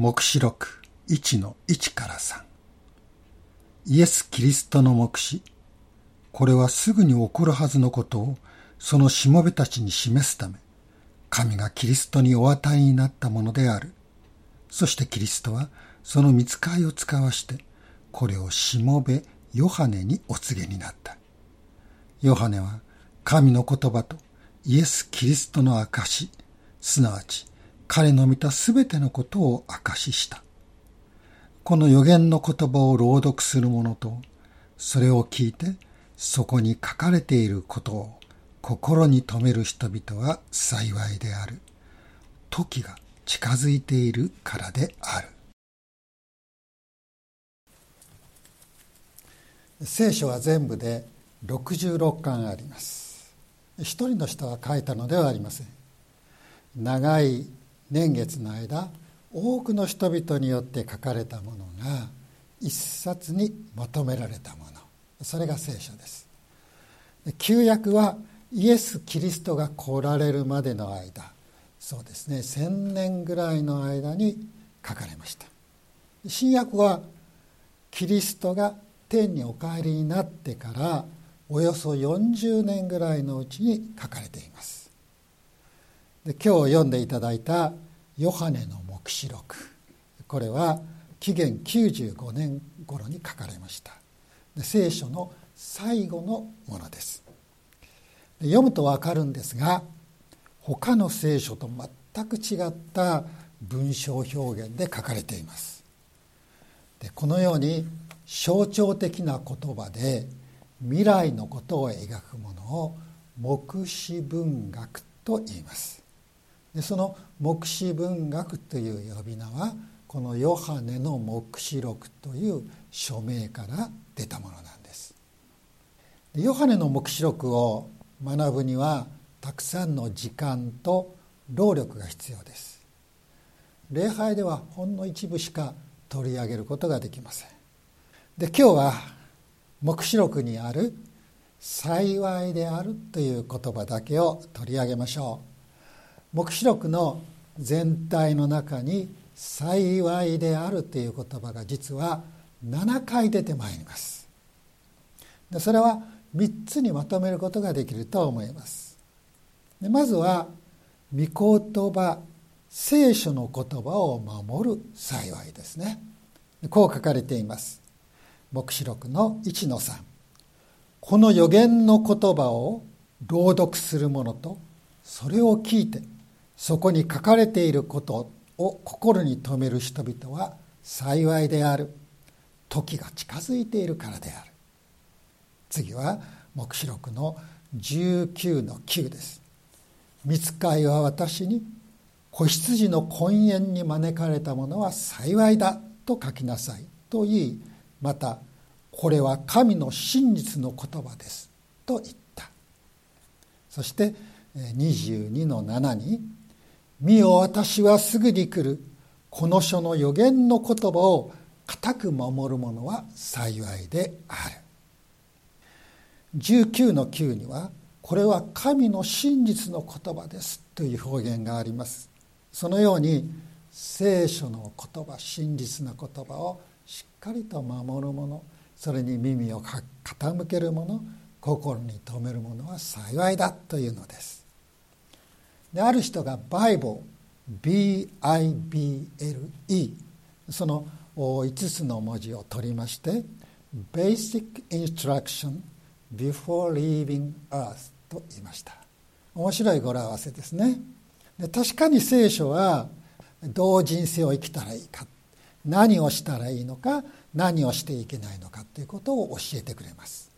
黙示録1の1から3イエス・キリストの黙示これはすぐに起こるはずのことをそのしもべたちに示すため神がキリストにお与えになったものである。そしてキリストはその見つかいを使わしてこれをしもべヨハネにお告げになった。ヨハネは神の言葉とイエス・キリストの証すなわち彼の見たすべてのことを証しした。この予言の言葉を朗読する者と、それを聞いて、そこに書かれていることを心に留める人々は幸いである。時が近づいているからである。聖書は全部で66巻あります。一人の人が書いたのではありません。長い年月の間多くの人々によって書かれたものが一冊にまとめられたもの。それが聖書です。旧約はイエス・キリストが来られるまでの間そうですね千年ぐらいの間に書かれました。新約はキリストが天にお帰りになってからおよそ40年ぐらいのうちに書かれています。で今日読んでいただいたヨハネの黙示録。これは紀元95年頃に書かれました。で聖書の最後のものです。読むと分かるんですが他の聖書と全く違った文章表現で書かれています。でこのように象徴的な言葉で未来のことを描くものを黙示文学と言います。でその黙示文学という呼び名はこのヨハネの黙示録という署名から出たものなんです。でヨハネの黙示録を学ぶにはたくさんの時間と労力が必要です。礼拝ではほんの一部しか取り上げることができません。で今日は黙示録にある「幸いである」という言葉だけを取り上げましょう。黙示録の全体の中に「幸いである」という言葉が実は7回出てまいります。それは3つにまとめることができると思います。でまずは「御言葉」聖書の言葉を守る幸いですね。こう書かれています。黙示録の1の3この予言の言葉を朗読する者とそれを聞いてそこに書かれていることを心に留める人々は幸いである。時が近づいているからである。次は黙示録の19の9です。見つかいは私に子羊の婚宴に招かれた者は幸いだと書きなさいと言いまたこれは神の真実の言葉ですと言った。そして22の7に見よ私はすぐに来る。この書の予言の言葉を固く守る者は幸いである。19の9にはこれは神の真実の言葉ですという表現があります。そのように聖書の言葉真実な言葉をしっかりと守る者それに耳を傾ける者心に留める者は幸いだというのです。である人がバイブル B-I-B-L-E その5つの文字を取りまして Basic Instruction Before Leaving Earth と言いました。面白い語呂合わせですね。で確かに聖書はどう人生を生きたらいいか何をしたらいいのか何をしていけないのかということを教えてくれます。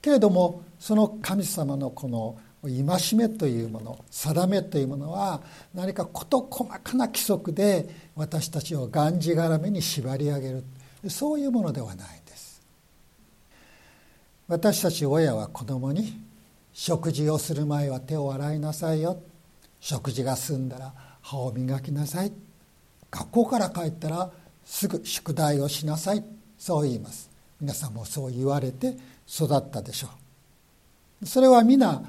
けれどもその神様のこの戒めというもの定めというものは何か事細かな規則で私たちをがんじがらめに縛り上げる。そういうものではないんです。私たち親は子供に食事をする前は手を洗いなさいよ。食事が済んだら歯を磨きなさい。学校から帰ったらすぐ宿題をしなさい。そう言います。皆さんもそう言われて育ったでしょう。それは皆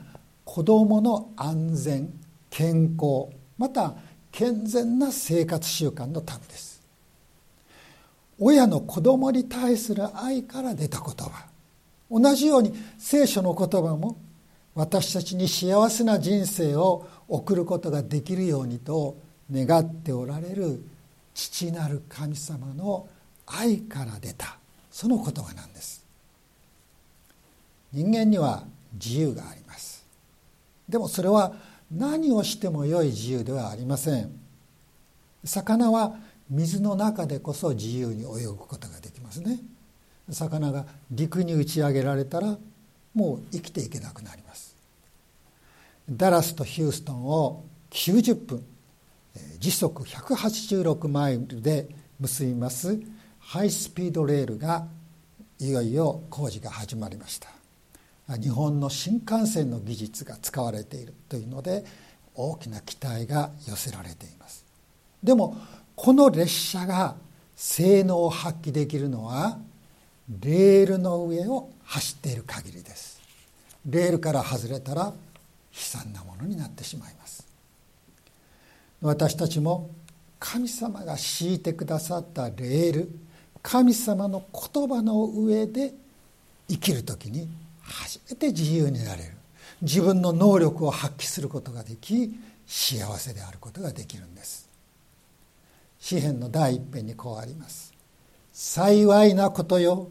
子どもの安全健康また健全な生活習慣のためです。親の子供に対する愛から出た言葉。同じように聖書の言葉も私たちに幸せな人生を送ることができるようにと願っておられる父なる神様の愛から出たその言葉なんです。人間には自由があります。でもそれは何をしても良い自由ではありません。魚は水の中でこそ自由に泳ぐことができますね。魚が陸に打ち上げられたらもう生きていけなくなります。ダラスとヒューストンを90分時速186マイルで結びますハイスピードレールがいよいよ工事が始まりました。日本の新幹線の技術が使われているというので大きな期待が寄せられています。でもこの列車が性能を発揮できるのはレールの上を走っている限りです。レールから外れたら悲惨なものになってしまいます。私たちも神様が敷いてくださったレール神様の言葉の上で生きる時に初めて自由になれる。自分の能力を発揮することができ幸せであることができるんです。詩篇の第一編にこうあります。幸いなことよ。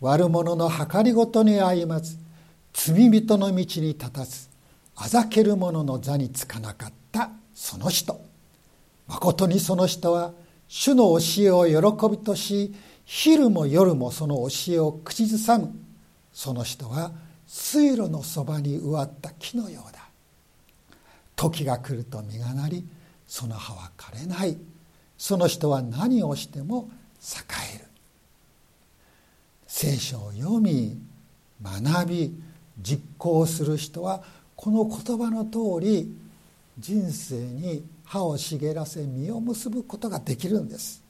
悪者の計りごとに歩まず罪人の道に立たず。あざける者の座につかなかった。その人。まことにその人は主の教えを喜びとし昼も夜もその教えを口ずさむ。その人は水路のそばに植わった木のようだ。時が来ると実がなりその葉は枯れない。その人は何をしても栄える。聖書を読み学び実行する人はこの言葉の通り人生に歯を茂らせ実を結ぶことができるんです。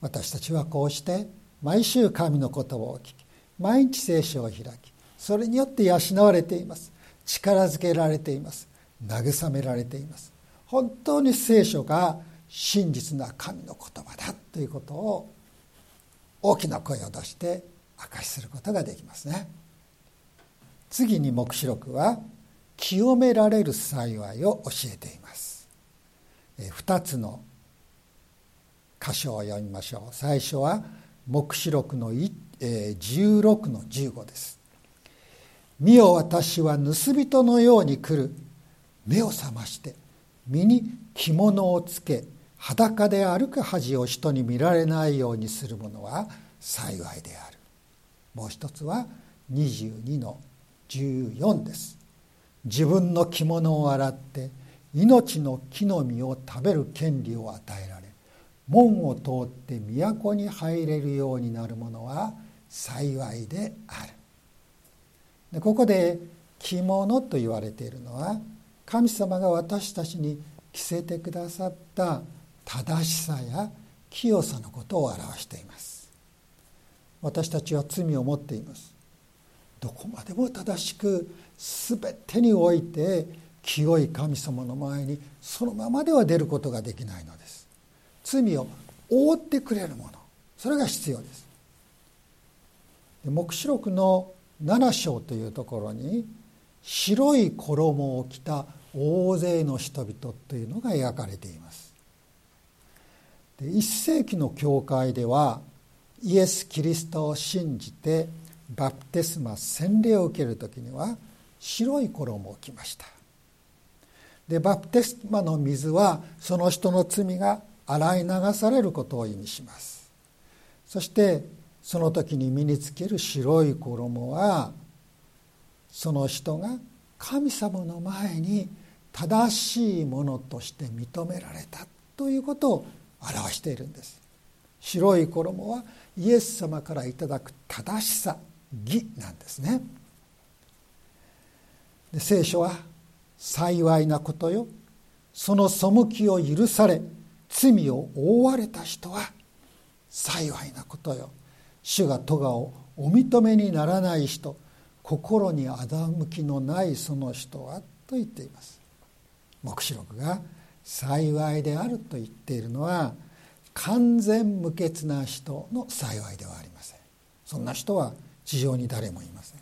私たちはこうして毎週神の言葉を聞き毎日聖書を開きそれによって養われています。力づけられています。慰められています。本当に聖書が真実な神の言葉だということを大きな声を出して証しすることができますね。次に黙示録は清められる幸いを教えています。2つの箇所を読みましょう。最初は黙示録の16の15です。見よ私は盗人のように来る目を覚まして身に着物をつけ裸で歩く恥を人に見られないようにする者は幸いである。もう一つは22の14です。自分の着物を洗って命の木の実を食べる権利を与えられ門を通って都に入れるようになる者は幸いである。でここで着物と言われているのは神様が私たちに着せてくださった正しさや清さのことを表しています。私たちは罪を持っています。どこまでも正しく全てにおいて清い神様の前にそのままでは出ることができないのです。罪を覆ってくれるもの。それが必要です。黙示録の7章というところに白い衣を着た大勢の人々というのが描かれています。で1世紀の教会ではイエス・キリストを信じてバプテスマ洗礼を受ける時には白い衣を着ました。でバプテスマの水はその人の罪が洗い流されることを意味します。そしてその時に身につける白い衣はその人が神様の前に正しいものとして認められたということを表しているんです。白い衣はイエス様からいただく正しさ義なんですね。で聖書は幸いなことよ。その背きを許され罪を覆われた人は幸いなことよ。主が咎をお認めにならない人心に欺きのないその人はと言っています。黙示録が幸いであると言っているのは完全無欠な人の幸いではありません。そんな人は地上に誰もいません。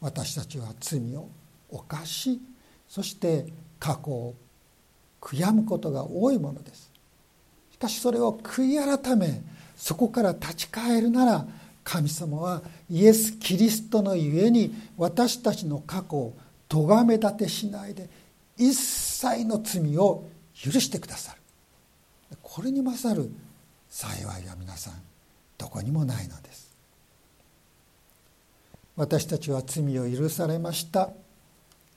私たちは罪を犯しそして過去を悔やむことが多いものです。しかしそれを悔い改めそこから立ち返るなら神様はイエス・キリストのゆえに私たちの過去を咎め立てしないで一切の罪を許してくださる。これに勝る幸いは皆さんどこにもないのです。私たちは罪を許されました。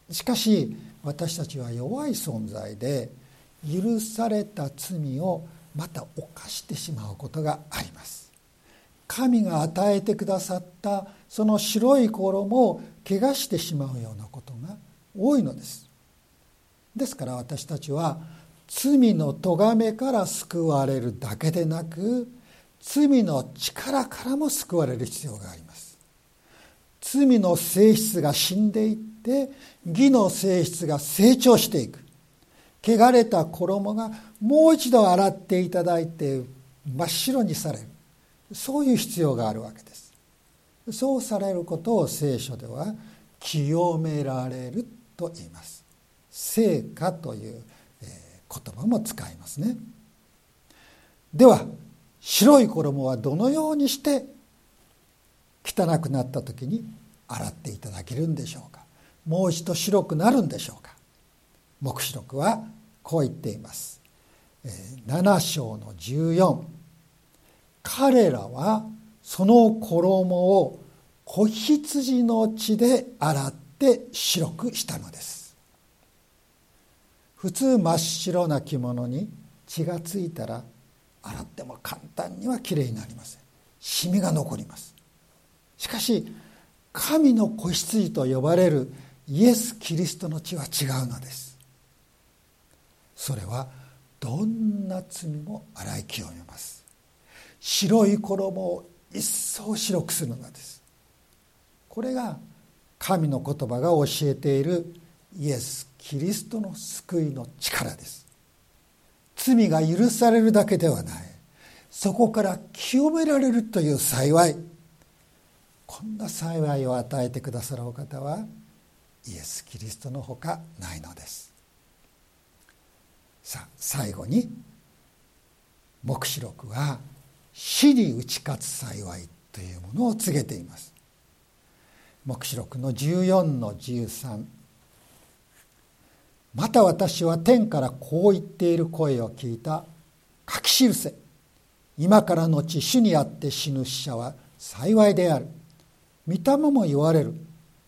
しかし私たちは弱い存在で許された罪をまた犯してしまうことがあります。神が与えてくださったその白い衣を汚してしまうようなことが多いのです。ですから私たちは罪の咎めから救われるだけでなく罪の力からも救われる必要があります。罪の性質が死んでいって義の性質が成長していく。汚れた衣がもう一度洗っていただいて真っ白にされる。そういう必要があるわけです。そうされることを聖書では清められると言います。聖歌という言葉も使いますね。では白い衣はどのようにして汚くなった時に洗っていただけるんでしょうか。もう一度白くなるんでしょうか。黙示録はこう言っています。7章の14彼らはその衣を子羊の血で洗って白くしたのです。普通真っ白な着物に血がついたら洗っても簡単にはきれいになりません。シミが残ります。しかし神の子羊と呼ばれるイエス・キリストの血は違うのです。それはどんな罪も洗い清めます。白い衣を一層白くするのです。これが神の言葉が教えているイエス・キリストの救いの力です。罪が許されるだけではない。そこから清められるという幸い。こんな幸いを与えてくださるお方はイエス・キリストのほかないのです。さあ最後に黙示録は死に打ち勝つ幸いというものを告げています。黙示録の14の13また私は天からこう言っている声を聞いた。書き記せ。今からのち主にあって死ぬ死者は幸いである。御霊も言われる。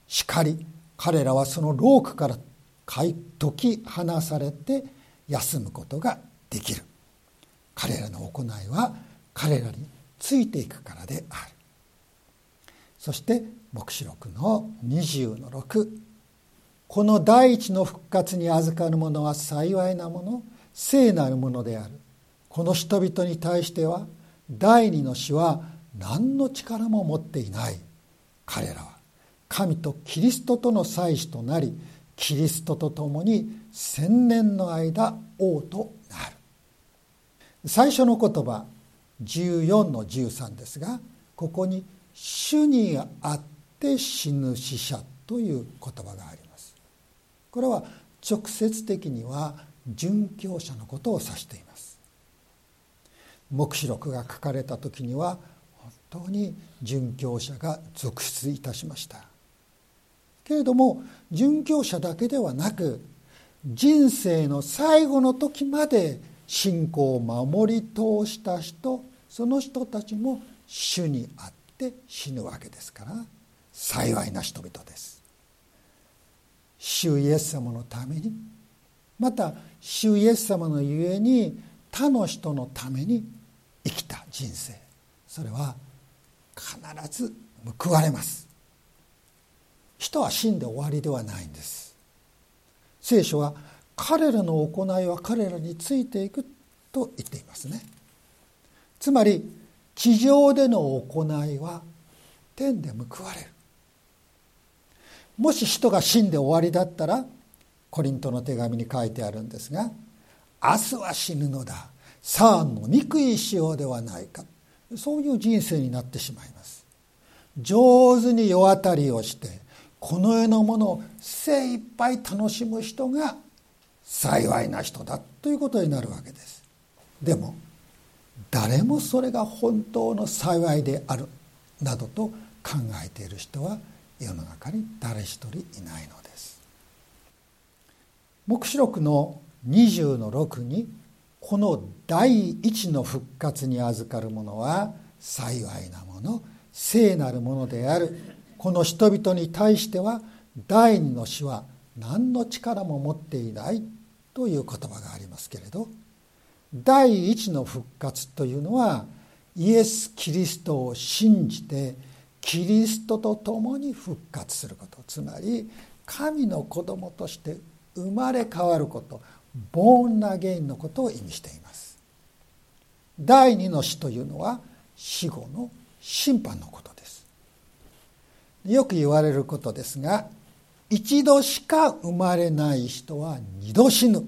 しかり彼らはそのロークから解き放されて休むことができる。彼らの行いは彼らについていくからである。そして黙示録の20の6この第一の復活に預かる者は幸いなもの聖なるものである。この人々に対しては第二の死は何の力も持っていない。彼らは神とキリストとの祭司となりキリストと共に千年の間王となる。最初の言葉14の13ですがここに「主にあって死ぬ死者」という言葉があります。これは直接的には殉教者のことを指しています。黙示録が書かれた時には本当に殉教者が続出いたしました。けれども殉教者だけではなく人生の最後の時まで信仰を守り通した人その人たちも主にあって死ぬわけですから幸いな人々です。主イエス様のためにまた主イエス様のゆえに他の人のために生きた人生。それは必ず報われます。人は死んで終わりではないんです。聖書は彼らの行いは彼らについていくと言っていますね。つまり地上での行いは天で報われる。もし人が死んで終わりだったらコリントの手紙に書いてあるんですが明日は死ぬのだ。さあ飲み食いしようではないか。そういう人生になってしまいます。上手に世当たりをしてこの世のものを精一杯楽しむ人が幸いな人だということになるわけです。でも誰もそれが本当の幸いであるなどと考えている人は世の中に誰一人いないのです。黙示録の20の6にこの第一の復活に預かる者は幸いなもの聖なるものである。この人々に対しては第二の死は何の力も持っていないという言葉がありますけれど第一の復活というのはイエス・キリストを信じてキリストと共に復活すること。つまり神の子供として生まれ変わることボーンナゲインのことを意味しています。第二の死というのは死後の審判のこと。よく言われることですが一度しか生まれない人は二度死ぬ。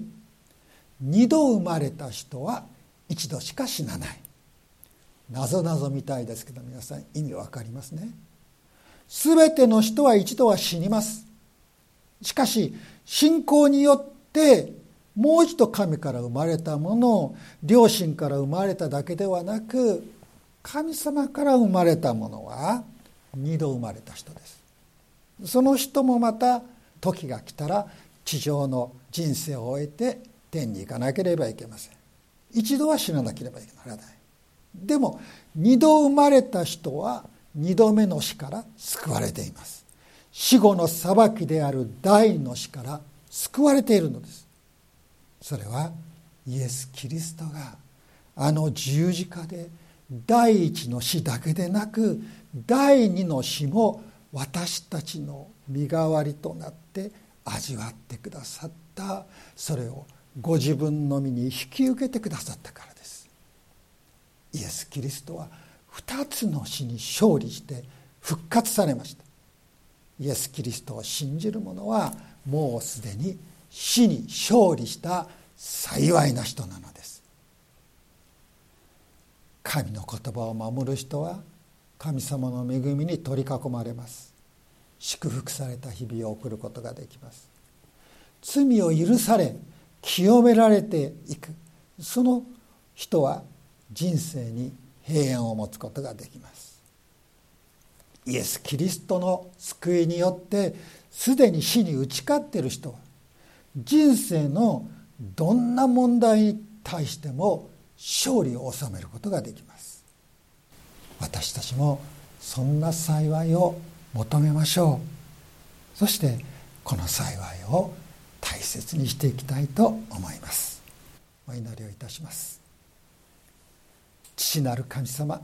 二度生まれた人は一度しか死なない。謎謎みたいですけど皆さん意味わかりますね。全ての人は一度は死にます。しかし信仰によってもう一度神から生まれたものを両親から生まれただけではなく神様から生まれたものは二度生まれた人です。その人もまた時が来たら地上の人生を終えて天に行かなければいけません。一度は死ななければならない。でも二度生まれた人は二度目の死から救われています。死後の裁きである第の死から救われているのです。それはイエス・キリストがあの十字架で第一の死だけでなく第二の死も私たちの身代わりとなって味わってくださった。それをご自分の身に引き受けてくださったからです。イエス・キリストは2つの死に勝利して復活されました。イエス・キリストを信じる者はもうすでに死に勝利した幸いな人なのです。神の言葉を守る人は神様の恵みに取り囲まれます。祝福された日々を送ることができます。罪を許され清められていく。その人は人生に平安を持つことができます。イエス・キリストの救いによってすでに死に打ち勝っている人は人生のどんな問題に対しても勝利を収めることができます。私たちもそんな幸いを求めましょう。そしてこの幸いを大切にしていきたいと思います。お祈りをいたします。父なる神様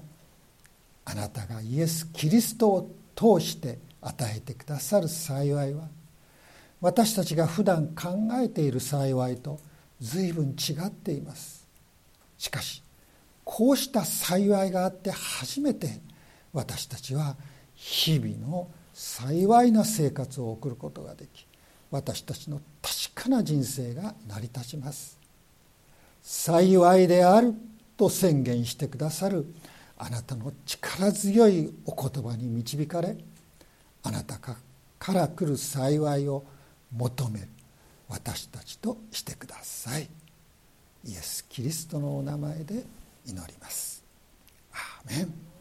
あなたがイエス・キリストを通して与えてくださる幸いは私たちが普段考えている幸いと随分違っています。しかしこうした幸いがあって初めて私たちは日々の幸いな生活を送ることができ私たちの確かな人生が成り立ちます。幸いであると宣言してくださるあなたの力強いお言葉に導かれあなたから来る幸いを求める私たちとしてください。イエス・キリストのお名前で祈ります。アーメン。